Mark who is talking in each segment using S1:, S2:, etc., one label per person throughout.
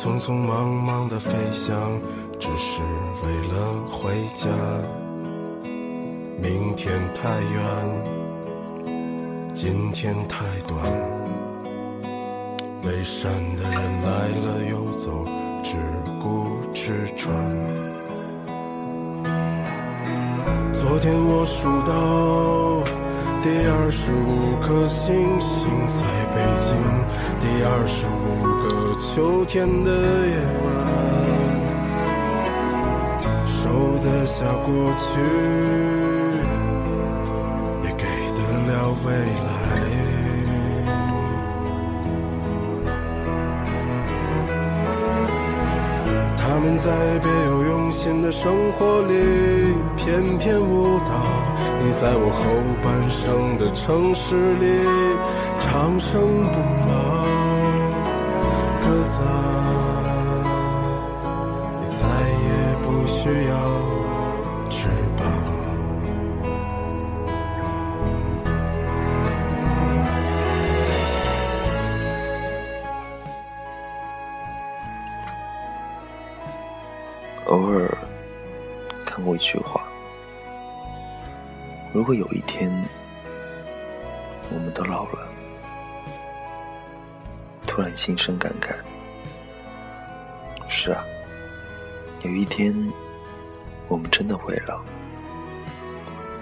S1: 匆匆忙忙的飞翔，只是为了回家。明天太远，今天太短。背山的人来了又走，只顾吃穿。昨天我数到。第二十五颗星星在北京，第二十五个秋天的夜晚，收得下过去，也给得了未来。他们在别有用心的生活里翩翩舞蹈。你在我后半生的城市里长生不老，鸽子，你再也不需要翅膀。
S2: 偶尔看过一句话。如果有一天我们都老了，突然心生感慨。是啊，有一天我们真的会老。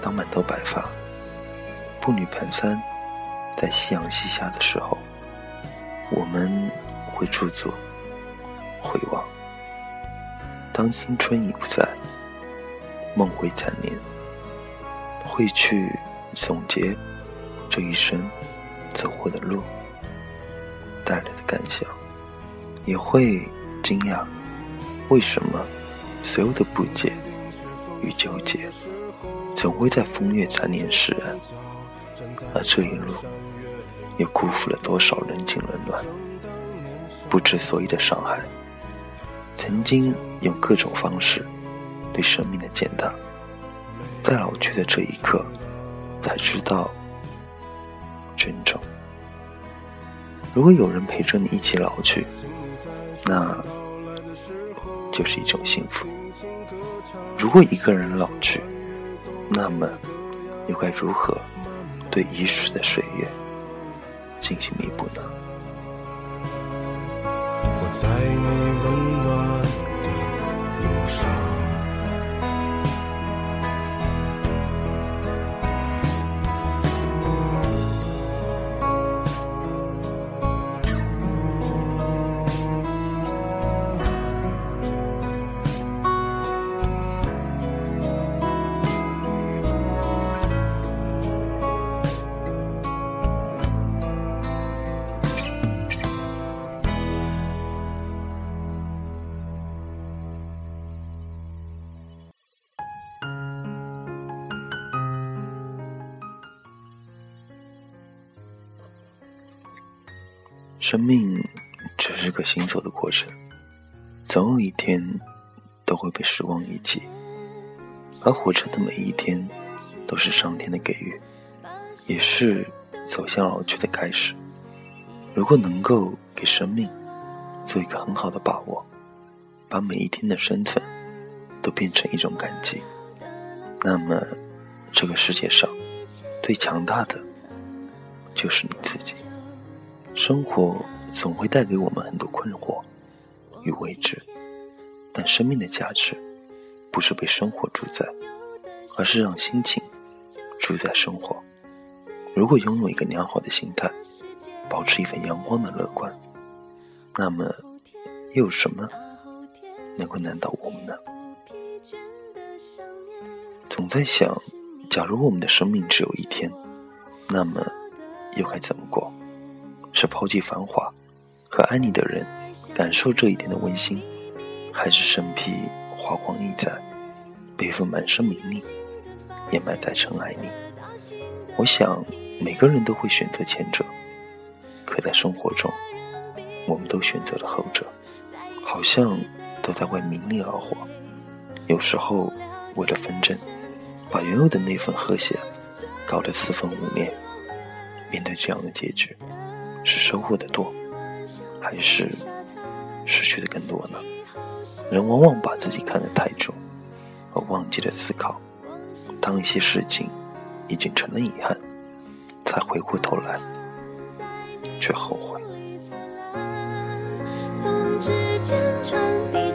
S2: 当满头白发、步履蹒跚，在夕阳西下的时候，我们会驻足回望。当青春已不在，梦回残年。会去总结这一生走过的路带来的感想，也会惊讶为什么所有的不解与纠结总会在风月残年释然，而这一路又辜负了多少人情冷暖、不知所以的伤害。曾经用各种方式对生命的践踏。在老去的这一刻，才知道珍重。如果有人陪着你一起老去，那就是一种幸福。如果一个人老去，那么又该如何对遗失的岁月进行弥补呢？
S1: 我在你
S2: 生命只是个行走的过程，总有一天都会被时光遗弃，而活着的每一天都是上天的给予，也是走向老去的开始。如果能够给生命做一个很好的把握，把每一天的生存都变成一种感激，那么这个世界上最强大的就是你自己。生活总会带给我们很多困惑与未知，但生命的价值不是被生活主宰，而是让心情主宰生活。如果拥有一个良好的心态，保持一份阳光的乐观，那么又有什么能够难倒我们呢？总在想，假如我们的生命只有一天，那么又该怎么过？是抛弃繁华，
S3: 和爱你的人感受这一点的温馨，还是身披华光义载，背负满身名利，掩埋在尘埃里？我想每个人都会选择前者，可在生活中，我们都选择了后者，好像都在为名利而活。有时候为了纷争，把原有的那份和谐搞得四分五裂。面对这样的结局，是收获的多，还是失去的更多呢？人往往把自己看得太重，而忘记了思考。当一些事情已经成了遗憾，才回过头来，却后悔。从指尖传递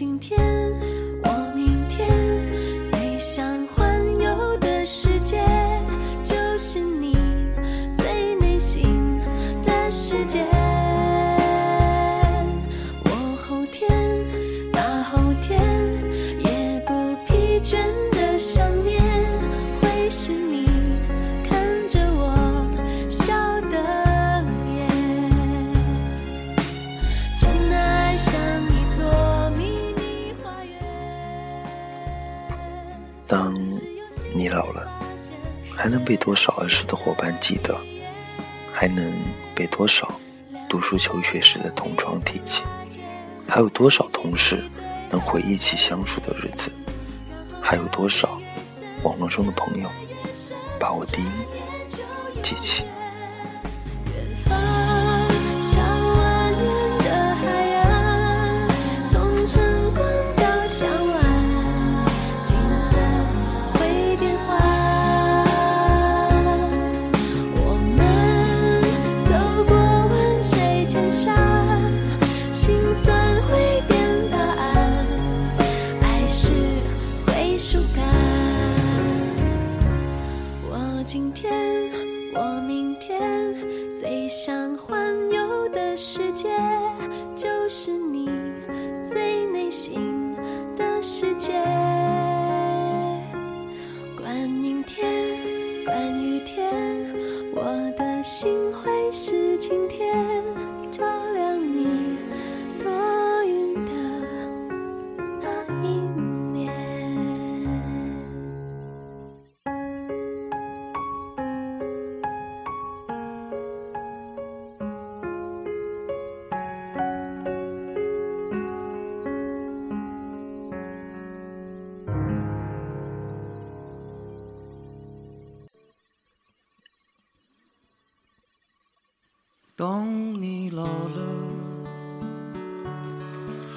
S3: 今天。还能被多少儿时的伙伴记得？还能被多少读书求学时的同窗提起？还有多少同事能回忆起相处的日子？还有多少网络中的朋友把我第一记起？当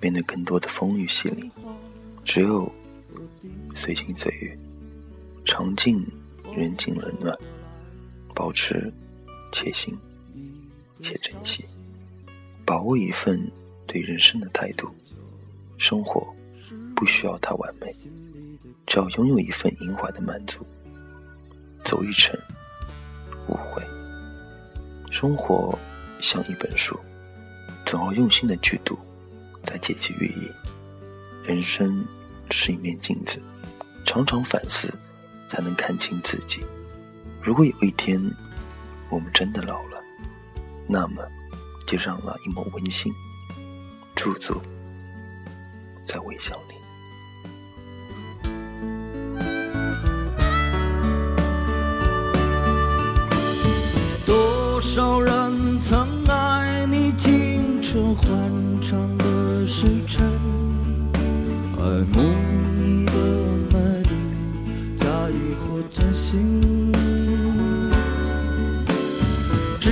S3: 面对更多的风雨洗礼，只有随心随欲，尝尽人情冷暖，保持且行且珍惜，把握一份对人生的态度。生活
S2: 不需要它完美，只要拥有一份隐怀的满足，走一程，无悔。生活像一本书，总要用心的去读，来解其寓意。人生是一面镜子，常常反思，才能看清自己。如果有一天我们真的老了，那么就让那一抹温馨驻足在微笑里。
S4: 多少人真心。只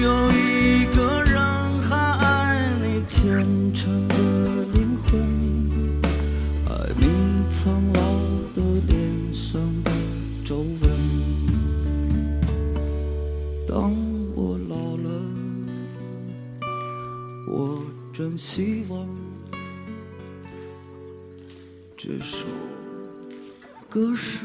S4: 有一个人还爱你虔诚的灵魂，爱你苍老的脸上的皱纹。当我老了，我真希望这首歌是